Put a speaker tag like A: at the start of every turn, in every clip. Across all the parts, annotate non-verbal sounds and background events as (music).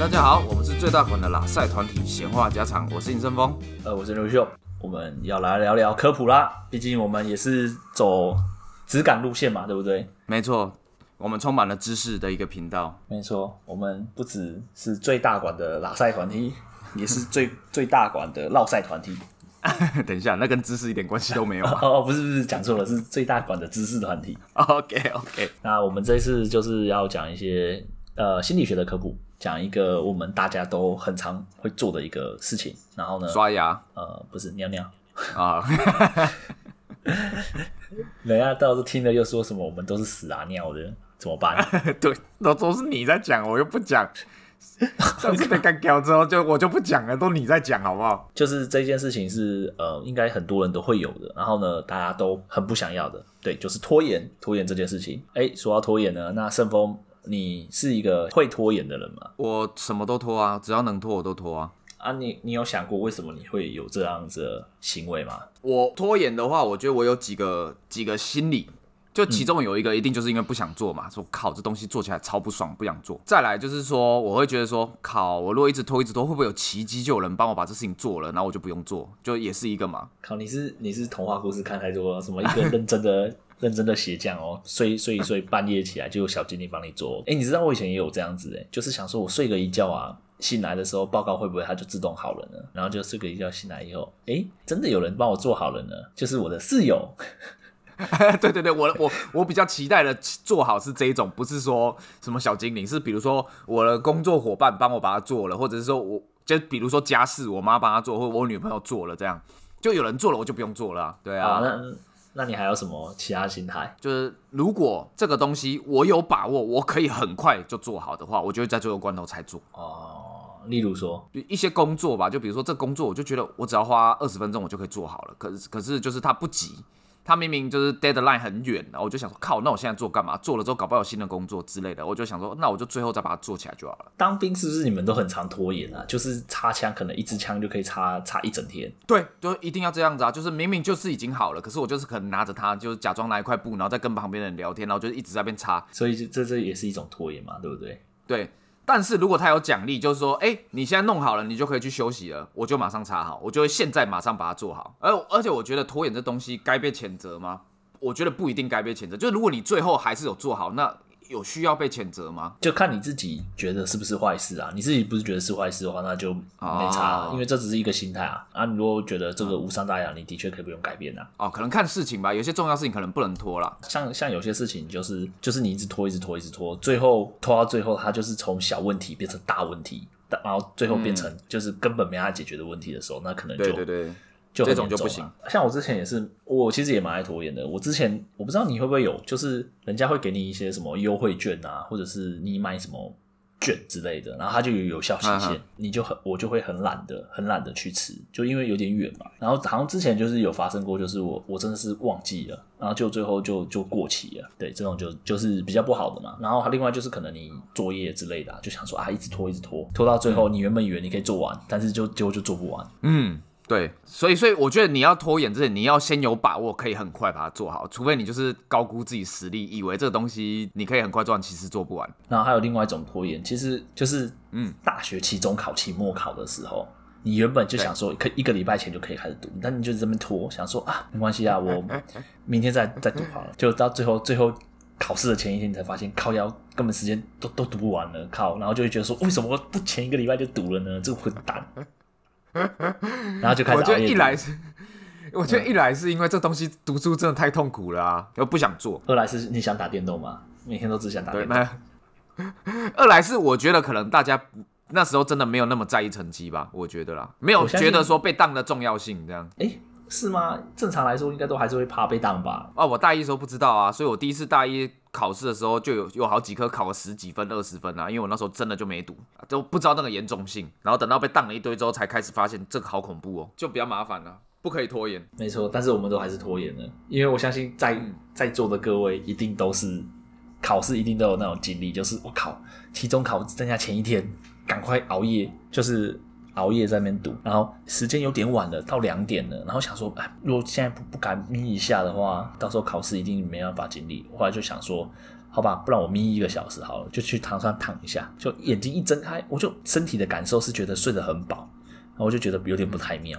A: 大家好，我们是最大馆的拉赛团体闲话家常，我是尹胜峰，
B: 呃，我是刘秀，我们要来聊聊科普啦，毕竟我们也是走质感路线嘛，对不对？
A: 没错，我们充满了知识的一个频道，
B: 没错，我们不只是最大馆的拉赛团体，(laughs) 也是最最大馆的绕赛团体。(laughs)
A: 等一下，那跟知识一点关系都没有 (laughs)
B: 哦，不是不是，讲错了，是最大馆的知识团体。
A: OK OK，
B: 那我们这一次就是要讲一些呃心理学的科普，讲一个我们大家都很常会做的一个事情。然后呢，
A: 刷牙？
B: 呃，不是尿尿
A: 啊。(laughs)
B: 人家到时候听了又说什么我们都是屎啊尿的，怎么办？(laughs)
A: 对，都都是你在讲，我又不讲。(laughs) 上次被干掉之后，就我就不讲了，都你在讲好不好？
B: 就是这件事情是呃，应该很多人都会有的，然后呢，大家都很不想要的，对，就是拖延，拖延这件事情。哎，说到拖延呢，那胜峰，你是一个会拖延的人吗？
A: 我什么都拖啊，只要能拖我都拖啊。
B: 啊，你你有想过为什么你会有这样子的行为吗？
A: 我拖延的话，我觉得我有几个几个心理。就其中有一个一定就是因为不想做嘛，说靠这东西做起来超不爽，不想做。再来就是说，我会觉得说靠，我如果一直拖一直拖，会不会有奇迹就有人帮我把这事情做了，然后我就不用做，就也是一个嘛。
B: 靠，你是你是童话故事看太多了，什么一个认真的认真的鞋匠哦，睡睡一睡半夜起来就有小精灵帮你做。哎、欸，你知道我以前也有这样子哎，就是想说我睡个一觉啊，醒来的时候报告会不会它就自动好了呢？然后就睡个一觉醒来以后，哎、欸，真的有人帮我做好了呢，就是我的室友。(laughs)
A: 对对对，我我我比较期待的做好是这一种，不是说什么小精灵，是比如说我的工作伙伴帮我把它做了，或者是说我就比如说家事我妈帮他做，或者我女朋友做了，这样就有人做了我就不用做了，对啊。
B: 啊那那你还有什么其他心态？
A: 就是如果这个东西我有把握，我可以很快就做好的话，我就会在最后关头才做。
B: 哦，例如说
A: 一些工作吧，就比如说这工作，我就觉得我只要花二十分钟我就可以做好了，可是可是就是它不急。他明明就是 deadline 很远，然后我就想说，靠，那我现在做干嘛？做了之后搞不好有新的工作之类的，我就想说，那我就最后再把它做起来就好了。
B: 当兵是不是你们都很常拖延啊？就是插枪，可能一支枪就可以插插一整天。
A: 对，就一定要这样子啊！就是明明就是已经好了，可是我就是可能拿着它，就是假装拿一块布，然后再跟旁边的人聊天，然后就一直在那边插。
B: 所以这这也是一种拖延嘛，对不对？
A: 对。但是如果他有奖励，就是说，哎、你现在弄好了，你就可以去休息了，我就马上插好，我就会现在马上把它做好。而而且我觉得拖延这东西该被谴责吗？我觉得不一定该被谴责，就是如果你最后还是有做好，那有需要被谴责吗？
B: 就看你自己觉得是不是坏事啊。你自己不是觉得是坏事的话，那就没差，哦、因为这只是一个心态啊。啊，你如果觉得这个无伤大雅，你的确可以不用改变啊。
A: 哦，可能看事情吧，有些重要事情可能不能拖啦。
B: 像像有些事情就是就是你一直拖，一直拖，一直拖，最后拖到最后，它就是从小问题变成大问题，然后最后变成就是根本没法解决的问题的时候，嗯、那可能就
A: 对对对。
B: 就
A: 这种就不行。
B: 像我之前也是，我其实也蛮爱拖延的。我之前我不知道你会不会有，就是人家会给你一些什么优惠券啊，或者是你买什么券之类的，然后它就有有效期限，啊、你就很我就会很懒得很懒得去吃，就因为有点远嘛。然后好像之前就是有发生过，就是我我真的是忘记了，然后就最后就就过期了。对，这种就就是比较不好的嘛。然后另外就是可能你作业之类的、啊，就想说啊，一直拖一直拖，拖到最后你原本以为你可以做完，嗯、但是就结果就做不完。
A: 嗯。对，所以所以我觉得你要拖延之前，你要先有把握可以很快把它做好，除非你就是高估自己实力，以为这个东西你可以很快做完，其实做不完。
B: 然后还有另外一种拖延，其实就是嗯，大学期中考、期末考的时候，你原本就想说可以一个礼拜前就可以开始读，但你就这么拖，想说啊，没关系啊，我明天再再读好了，就到最后最后考试的前一天，你才发现靠腰根本时间都都读不完了，靠，然后就会觉得说，为什么我不前一个礼拜就读了呢？这个混蛋！(laughs) 然后就开始。我觉得一来是，(laughs)
A: 我觉得一来是因为这东西读书真的太痛苦了啊，又不想做。
B: 二来是你想打电动吗？每天都只想打电动。(laughs)
A: 二来是我觉得可能大家那时候真的没有那么在意成绩吧，我觉得啦，没有觉得说被当的重要性这样。
B: 哎。是吗？正常来说，应该都还是会怕被当吧？
A: 啊，我大一的时候不知道啊，所以我第一次大一考试的时候，就有有好几科考了十几分、二十分啊，因为我那时候真的就没读，都不知道那个严重性。然后等到被当了一堆之后，才开始发现这个好恐怖哦，就比较麻烦了，不可以拖延。
B: 没错，但是我们都还是拖延了，因为我相信在在座的各位一定都是考试，一定都有那种经历，就是我考期中考剩下前一天，赶快熬夜，就是。熬夜在那边读，然后时间有点晚了，到两点了，然后想说，哎，如果现在不不赶眯一下的话，到时候考试一定没办法经历。后来就想说，好吧，不然我眯一个小时好了，就去床上躺一下，就眼睛一睁开，我就身体的感受是觉得睡得很饱，然后我就觉得有点不太妙，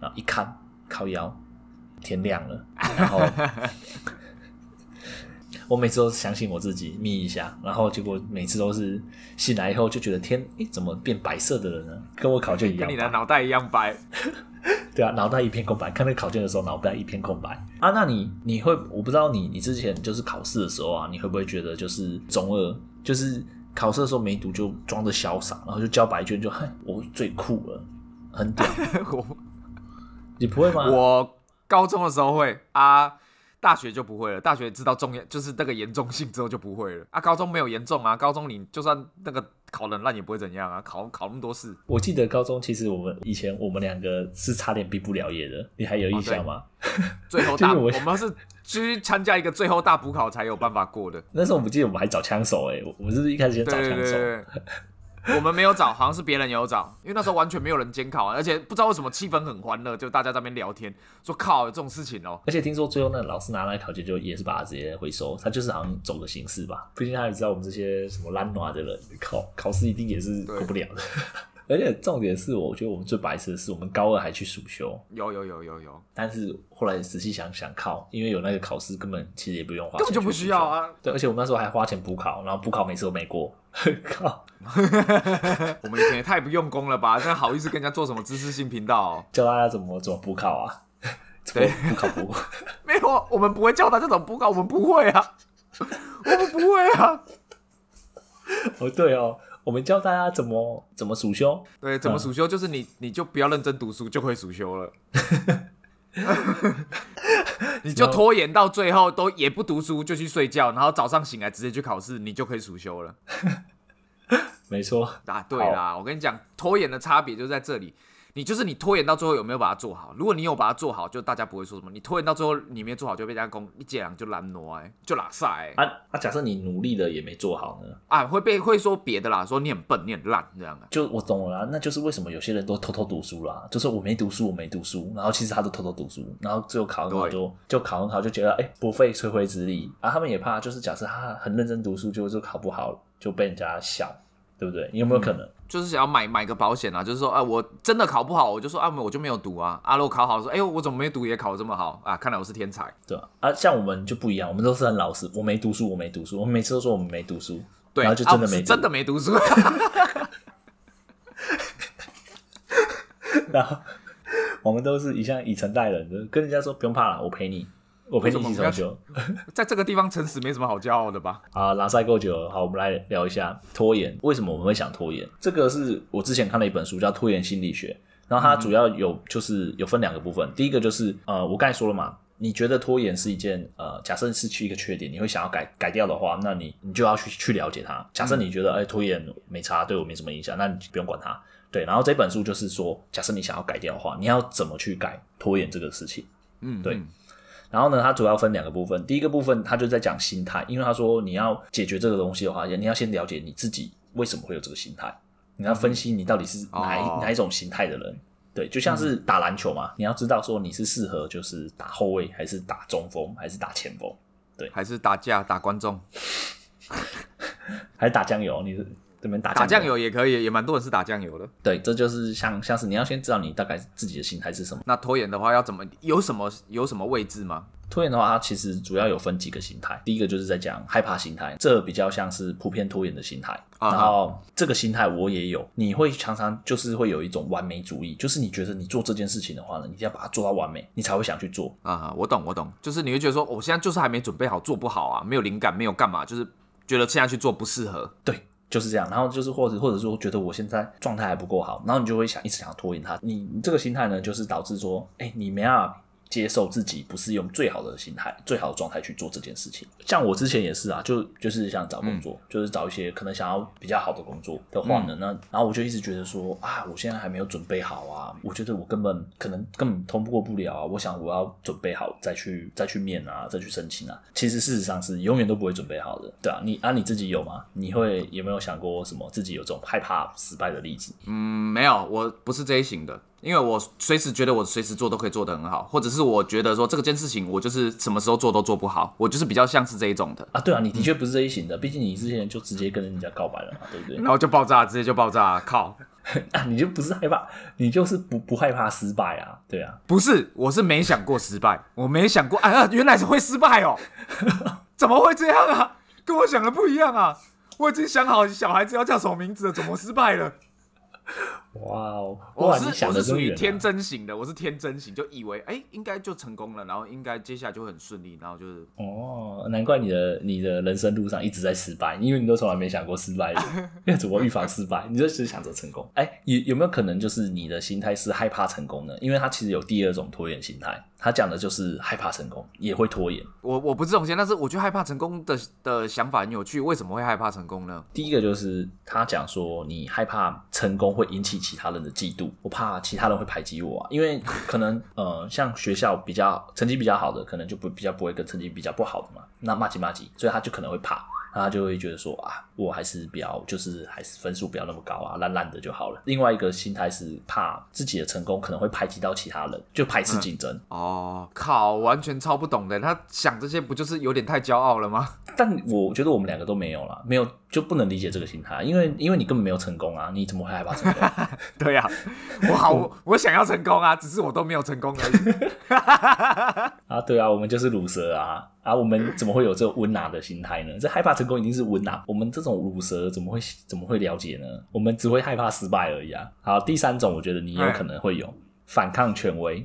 B: 然后一看靠腰，天亮了，然后。我每次都相信我自己眯一下，然后结果每次都是醒来以后就觉得天，诶，怎么变白色的了呢？跟我考卷一样，
A: 跟你的脑袋一样白。(laughs)
B: 对啊，脑袋一片空白。看那个考卷的时候，脑袋一片空白啊。那你你会，我不知道你你之前就是考试的时候啊，你会不会觉得就是中二，就是考试的时候没读就装的潇洒，然后就交白卷就哼，我最酷了，很屌。(laughs) 我你不会吗？
A: 我高中的时候会啊。大学就不会了，大学知道重要就是那个严重性之后就不会了啊。高中没有严重啊，高中你就算那个考得烂也不会怎样啊。考考那么多试，
B: 我记得高中其实我们以前我们两个是差点毕不了业的，你还有印象吗？哦、
A: 最后大 (laughs) 我，我们是去参加一个最后大补考才有办法过的。
B: 那时候我不记得我们还找枪手哎、欸，我们是不是一开始先找枪手？对对对对
A: 我们没有找，好像是别人有找，因为那时候完全没有人监考，而且不知道为什么气氛很欢乐，就大家在那边聊天，说靠有这种事情哦、
B: 而且听说最后那老师拿来考卷，就也是把它直接回收，他就是好像走个形式吧。毕竟他也知道我们这些什么烂娃的人，考考试一定也是过不了的。而且重点是，我觉得我们最白痴的是，我们高二还去暑修。
A: 有有有有有。
B: 但是后来仔细想想，靠，因为有那个考试，根本其实也不用花钱，
A: 根本就不需要啊。
B: 对，而且我们那时候还花钱补考，然后补考每次都没过。靠！(laughs)
A: 我们以前也太不用功了吧？这样好意思跟人家做什么知识性频道、喔？
B: 教大家怎么怎么补考啊？对，补考补过。(laughs)
A: 没有，我们不会教他这种补考，我们不会啊，我们不会啊。
B: 哦，对哦。我们教大家怎么怎么暑修，
A: 对，怎么暑修，就是你、嗯、你就不要认真读书，就会暑修了。(laughs) 你就拖延到最后都也不读书，就去睡觉，然后早上醒来直接去考试，你就可以暑修了。(laughs)
B: 没错，
A: 答对啦！我跟你讲，拖延的差别就在这里。你就是你拖延到最后有没有把它做好？如果你有把它做好，就大家不会说什么。你拖延到最后你没做好，就被人家攻一揭两就拦挪哎，就拉塞哎。
B: 啊啊！假设你努力了也没做好呢？
A: 啊，会被会说别的啦，说你很笨，你很烂这样啊。
B: 就我懂了啦，那就是为什么有些人都偷偷读书啦，就是我没读书，我没读书，然后其实他都偷偷读书，然后最后考很好就就考很好，就觉得哎、欸、不费吹灰之力啊。他们也怕，就是假设他很认真读书，就就考不好，就被人家笑。对不对？你有没有可能、嗯、
A: 就是想要买买个保险啊？就是说，啊，我真的考不好，我就说啊，我就没有读啊。阿、啊、罗考好说，哎呦，我怎么没读也考这么好啊？看来我是天才，
B: 对吧？啊，像我们就不一样，我们都是很老实。我没读书，我没读书，我们每次都说我们没读书，
A: 对，
B: 然后就真的
A: 没真的没读书。(laughs)
B: 然后我们都是一向以诚待人，就跟人家说不用怕了，我陪你。我陪你一起抽球，
A: 在这个地方诚实没什么好骄傲的吧？(laughs)
B: 啊，拉赛够久了，好，我们来聊一下拖延。为什么我们会想拖延？这个是我之前看了一本书，叫《拖延心理学》，然后它主要有就是有分两个部分。第一个就是呃，我刚才说了嘛，你觉得拖延是一件呃，假设是去一个缺点，你会想要改改掉的话，那你你就要去去了解它。假设你觉得哎、欸，拖延没差，对我没什么影响，那你不用管它。对，然后这本书就是说，假设你想要改掉的话，你要怎么去改拖延这个事情？嗯，对。然后呢，它主要分两个部分。第一个部分，它就在讲心态，因为他说你要解决这个东西的话，你要先了解你自己为什么会有这个心态，你要分析你到底是哪哪一种心态的人。对，就像是打篮球嘛，你要知道说你是适合就是打后卫，还是打中锋，还是打前锋，对，
A: 还是打架打观众，(laughs)
B: 还是打酱油？你是？打
A: 打酱油也可以，也蛮多人是打酱油的。
B: 对，这就是像像是你要先知道你大概自己的心态是什么。
A: 那拖延的话要怎么？有什么有什么位置吗？
B: 拖延的话，它其实主要有分几个心态。第一个就是在讲害怕心态，这比较像是普遍拖延的心态。然后这个心态我也有，你会常常就是会有一种完美主义，就是你觉得你做这件事情的话呢，你一定要把它做到完美，你才会想去做。
A: 啊，我懂我懂，就是你会觉得说，我现在就是还没准备好，做不好啊，没有灵感，没有干嘛，就是觉得现在去做不适合。
B: 对。就是这样，然后就是或者或者说觉得我现在状态还不够好，然后你就会想一直想要拖延他。你这个心态呢，就是导致说，哎，你没办法。接受自己不是用最好的心态、最好的状态去做这件事情。像我之前也是啊，就就是想找工作，嗯、就是找一些可能想要比较好的工作的话呢，嗯、那然后我就一直觉得说啊，我现在还没有准备好啊，我觉得我根本可能根本通过不了啊。我想我要准备好再去再去面啊，再去申请啊。其实事实上是永远都不会准备好的，对啊，你啊你自己有吗？你会有没有想过什么自己有这种害怕失败的例子？
A: 嗯，没有，我不是这一型的。因为我随时觉得我随时做都可以做得很好，或者是我觉得说这个件事情我就是什么时候做都做不好，我就是比较像是这一种的
B: 啊。对啊，你的确不是这一型的，毕竟你之前就直接跟人家告白了嘛，对不对？
A: 然后就爆炸，直接就爆炸，靠！
B: 啊，你就不是害怕，你就是不不害怕失败啊？对啊，
A: 不是，我是没想过失败，我没想过，哎呀，原来是会失败哦，(laughs) 怎么会这样啊？跟我想的不一样啊！我已经想好小孩子要叫什么名字了，怎么失败了？
B: 哇哦！
A: 我是我是属于天真型的，我是天真型，就以为哎、欸、应该就成功了，然后应该接下来就会很顺利，然后就是
B: 哦，难怪你的你的人生路上一直在失败，因为你都从来没想过失败 (laughs) 因为怎么预防失败？你就只想着成功。哎、欸，有有没有可能就是你的心态是害怕成功呢？因为他其实有第二种拖延心态。他讲的就是害怕成功，也会拖延。
A: 我我不是这种心，但是我觉得害怕成功的的想法很有趣。为什么会害怕成功呢？
B: 第一个就是他讲说，你害怕成功会引起其他人的嫉妒，我怕其他人会排挤我啊。因为可能呃，像学校比较成绩比较好的，可能就不比较不会跟成绩比较不好的嘛，那麻吉麻吉，所以他就可能会怕。他就会觉得说啊，我还是比较，就是还是分数不要那么高啊，烂烂的就好了。另外一个心态是怕自己的成功可能会排挤到其他人，就排斥竞争。
A: 嗯。哦，靠，完全超不懂的。他想这些不就是有点太骄傲了吗？(laughs)
B: 但我觉得我们两个都没有了，没有就不能理解这个心态，因为因为你根本没有成功啊，你怎么会害怕成功？(laughs)
A: 对呀、啊，我好我，我想要成功啊，只是我都没有成功而已。(laughs)
B: 啊，对啊，我们就是乳蛇啊。啊，我们怎么会有这温拿的心态呢？这害怕成功一定是温拿。我们这种乳蛇怎么会怎么会了解呢？我们只会害怕失败而已啊。好，第三种，我觉得你有可能会有反抗权威，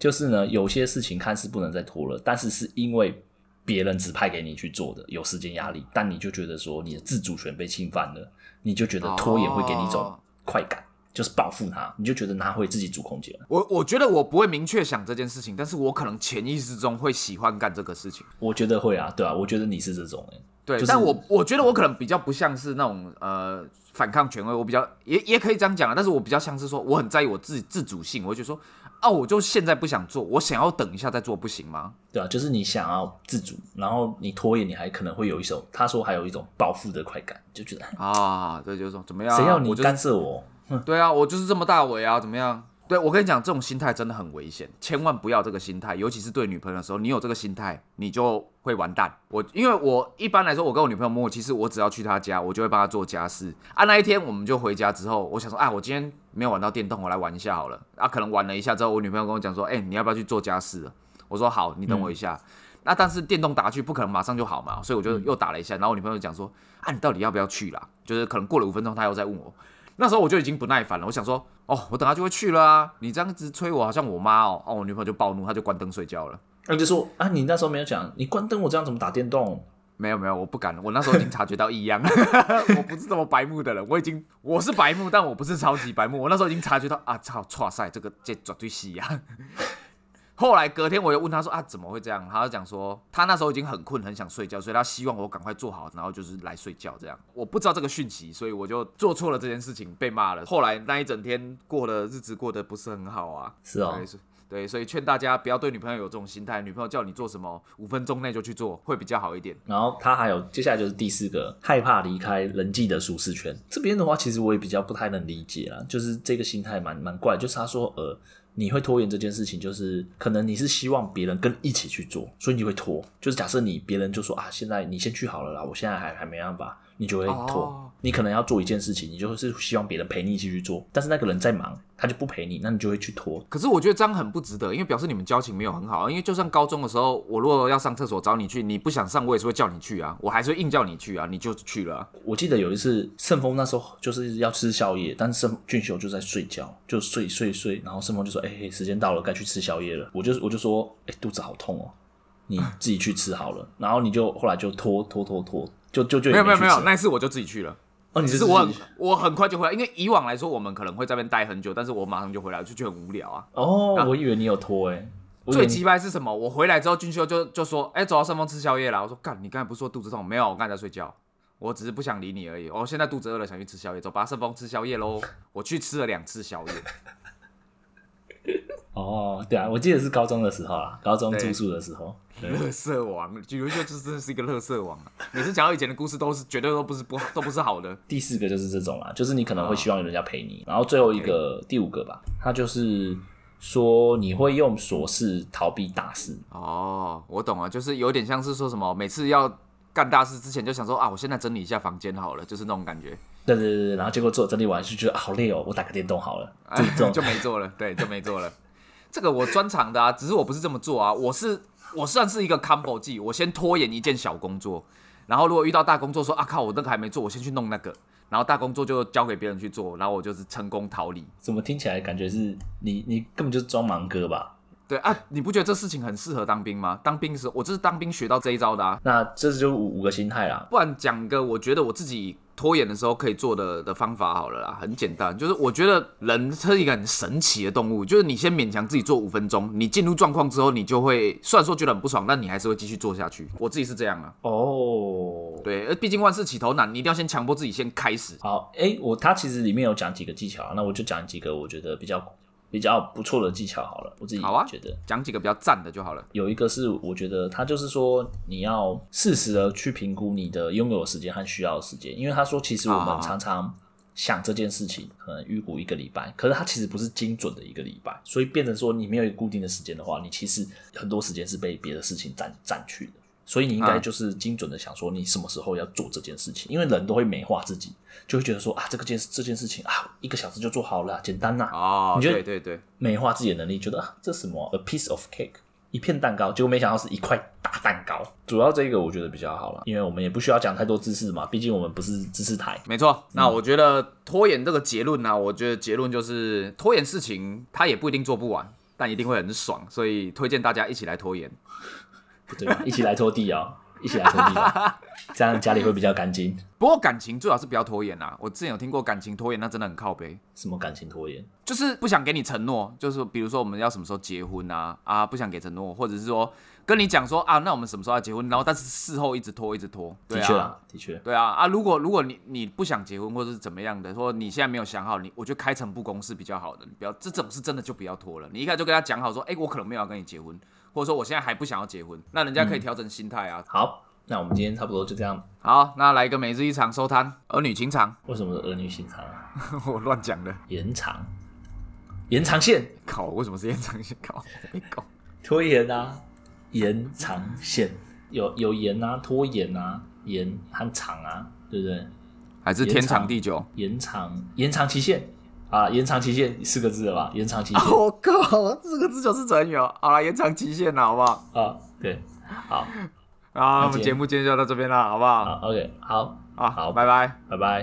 B: 就是呢，有些事情看似不能再拖了，但是是因为别人指派给你去做的，有时间压力，但你就觉得说你的自主权被侵犯了，你就觉得拖延会给你一种快感。就是报复他，你就觉得拿回自己主空间。
A: 我我觉得我不会明确想这件事情，但是我可能潜意识中会喜欢干这个事情。
B: 我觉得会啊，对啊，我觉得你是这种、欸、
A: 对，
B: 就是、
A: 但我我觉得我可能比较不像是那种呃反抗权威，我比较也也可以这样讲啊，但是我比较像是说我很在意我自己自主性，我就觉得说啊，我就现在不想做，我想要等一下再做，不行吗？
B: 对啊，就是你想要自主，然后你拖延，你还可能会有一种他说还有一种报复的快感，就觉得
A: 啊，对，就是说怎么样？
B: 谁要你干涉我？
A: 对啊，我就是这么大伟啊，怎么样？对，我跟你讲，这种心态真的很危险，千万不要这个心态，尤其是对女朋友的时候，你有这个心态，你就会完蛋。我因为我一般来说，我跟我女朋友默契，其实我只要去她家，我就会帮她做家事。啊，那一天我们就回家之后，我想说，啊，我今天没有玩到电动，我来玩一下好了。啊，可能玩了一下之后，我女朋友跟我讲说，哎、欸，你要不要去做家事了？我说好，你等我一下。嗯、那但是电动打去不可能马上就好嘛，所以我就又打了一下，然后我女朋友讲说，啊，你到底要不要去啦？就是可能过了五分钟，她又在问我。那时候我就已经不耐烦了，我想说，哦，我等下就会去了啊！你这样子催我，好像我妈哦，哦，我女朋友就暴怒，她就关灯睡觉了。
B: 那就说啊，你那时候没有讲，你关灯，我这样怎么打电动？
A: 没有没有，我不敢，我那时候已经察觉到异样，(laughs) 我不是这么白目的人，我已经我是白目，但我不是超级白目，我那时候已经察觉到啊，操，剉赛，这个这绝对是呀。后来隔天我又问他说啊，怎么会这样？他就讲说他那时候已经很困很想睡觉，所以他希望我赶快做好，然后就是来睡觉这样。我不知道这个讯息，所以我就做错了这件事情，被骂了。后来那一整天过的日子过得不是很好啊。
B: 是哦，
A: 对，所以劝大家不要对女朋友有这种心态，女朋友叫你做什么，五分钟内就去做，会比较好一点。
B: 然后他还有接下来就是第四个，害怕离开人际的舒适圈。这边的话，其实我也比较不太能理解啊，就是这个心态蛮蛮怪，就是他说呃。你会拖延这件事情，就是可能你是希望别人跟一起去做，所以你会拖。就是假设你别人就说啊，现在你先去好了啦，我现在还还没办法。你就会拖，oh. 你可能要做一件事情，你就是希望别人陪你一起去做，但是那个人在忙，他就不陪你，那你就会去拖。
A: 可是我觉得这样很不值得，因为表示你们交情没有很好。因为就算高中的时候，我如果要上厕所找你去，你不想上，我也是会叫你去啊，我还是会硬叫你去啊，你就去了啊。
B: 我记得有一次盛峰那时候就是要吃宵夜，但是盛俊秀就在睡觉，就睡睡睡，然后盛峰就说：“哎、欸，时间到了，该去吃宵夜了。”我就我就说：“哎、欸，肚子好痛哦，你自己去吃好了。”然后你就后来就拖拖拖拖。就就就
A: 没，有没有没有，那一次我就自己去了。
B: 哦，你是
A: 只是我很我很快就回来，因为以往来说我们可能会在那边待很久，但是我马上就回来，就觉得很无聊啊。
B: 哦，啊、我以为你有拖诶、欸。
A: 最奇葩是什么？我回来之后，俊秀就就说：“哎、欸，走到圣峰吃宵夜了。”我说：“干，你刚才不是说肚子痛？没有，我刚才在睡觉。我只是不想理你而已。我现在肚子饿了，想去吃宵夜，走，把圣峰吃宵夜喽。我去吃了两次宵夜。”
B: 哦，对啊，我记得是高中的时候啊，高中住宿的时候。
A: 乐色王，举个就真的是一个乐色王啊！每次讲到以前的故事，都是绝对都不是不 (laughs) 都不是好的。
B: 第四个就是这种啊，就是你可能会希望有人家陪你，然后最后一个.第五个吧，他就是说你会用琐事逃避大事。
A: 哦，我懂了，就是有点像是说什么，每次要干大事之前就想说啊，我现在整理一下房间好了，就是那种感觉。
B: 对对对，然后结果做整理完就觉得、啊、好累哦，我打个电动好了，
A: 就 (laughs) 没做了，对，就没做了。这个我专长的啊，只是我不是这么做啊，我是。我算是一个 combo 技，我先拖延一件小工作，然后如果遇到大工作说，啊靠，我那个还没做，我先去弄那个，然后大工作就交给别人去做，然后我就是成功逃离。
B: 怎么听起来感觉是你你根本就是装盲哥吧？
A: 对啊，你不觉得这事情很适合当兵吗？当兵的时候，我这是当兵学到这一招的啊。
B: 那这就五五个心态啦。
A: 不然讲个，我觉得我自己拖延的时候可以做的的方法好了啦，很简单，就是我觉得人是一个很神奇的动物，就是你先勉强自己做五分钟，你进入状况之后，你就会虽然说觉得很不爽，但你还是会继续做下去。我自己是这样啊。
B: 哦，
A: 对，毕竟万事起头难，你一定要先强迫自己先开始。
B: 好，哎、欸，我他其实里面有讲几个技巧，那我就讲几个我觉得比较。比较不错的技巧好了，我自己好啊，觉得
A: 讲几个比较赞的就好了。
B: 有一个是我觉得他就是说你要适时的去评估你的拥有的时间和需要的时间，因为他说其实我们常常想这件事情可能预估一个礼拜，可是它其实不是精准的一个礼拜，所以变成说你没有一个固定的时间的话，你其实很多时间是被别的事情占占去的。所以你应该就是精准的想说你什么时候要做这件事情，因为人都会美化自己，就会觉得说啊，这个件这件事情啊，一个小时就做好了，简单呐。
A: 哦，
B: 你觉得
A: 对对对，
B: 美化自己的能力，觉得啊，这什么 a piece of cake，一片蛋糕，结果没想到是一块大蛋糕。主要这个我觉得比较好了，因为我们也不需要讲太多知识嘛，毕竟我们不是知识台。
A: 没错，那我觉得拖延这个结论呢，我觉得结论就是拖延事情，它也不一定做不完，但一定会很爽，所以推荐大家一起来拖延。
B: 对吧？一起来拖地啊！一起来拖地吧，这样家里会比较干净。
A: 不过感情最好是不要拖延啊！我之前有听过感情拖延，那真的很靠背。
B: 什么感情拖延？
A: 就是不想给你承诺，就是比如说我们要什么时候结婚啊啊，不想给承诺，或者是说跟你讲说啊，那我们什么时候要结婚？然后但是事后一直拖，一直拖。对啊，
B: 的确啊，的确。
A: 对啊啊！如果如果你你不想结婚，或者是怎么样的，说你现在没有想好，你我觉得开诚布公是比较好的。你不要这种是真的就不要拖了。你一开始就跟他讲好说，哎，我可能没有要跟你结婚。或者说我现在还不想要结婚，那人家可以调整心态啊、嗯。
B: 好，那我们今天差不多就这样。
A: 好，那来一个每日一场收摊，儿女情长。
B: 为什么是儿女情长啊？(laughs)
A: 我乱讲的。
B: 延长，延长线。
A: 靠，为什么是延长线？靠，没搞。(laughs)
B: 拖延啊，延长线有有延啊，拖延啊，延和长啊，对不对？
A: 还是天长地久？
B: 延长延长期限。啊，延长期限四个字了吧？延长期限，(laughs)
A: 我、oh, 靠，四个字就是成语哦。好了，延长期限了，好不好？
B: 啊，对，好，
A: 啊，我们节目今天就到这边了，好不好？
B: 好，OK，好，
A: 啊，好，拜拜，
B: 拜拜。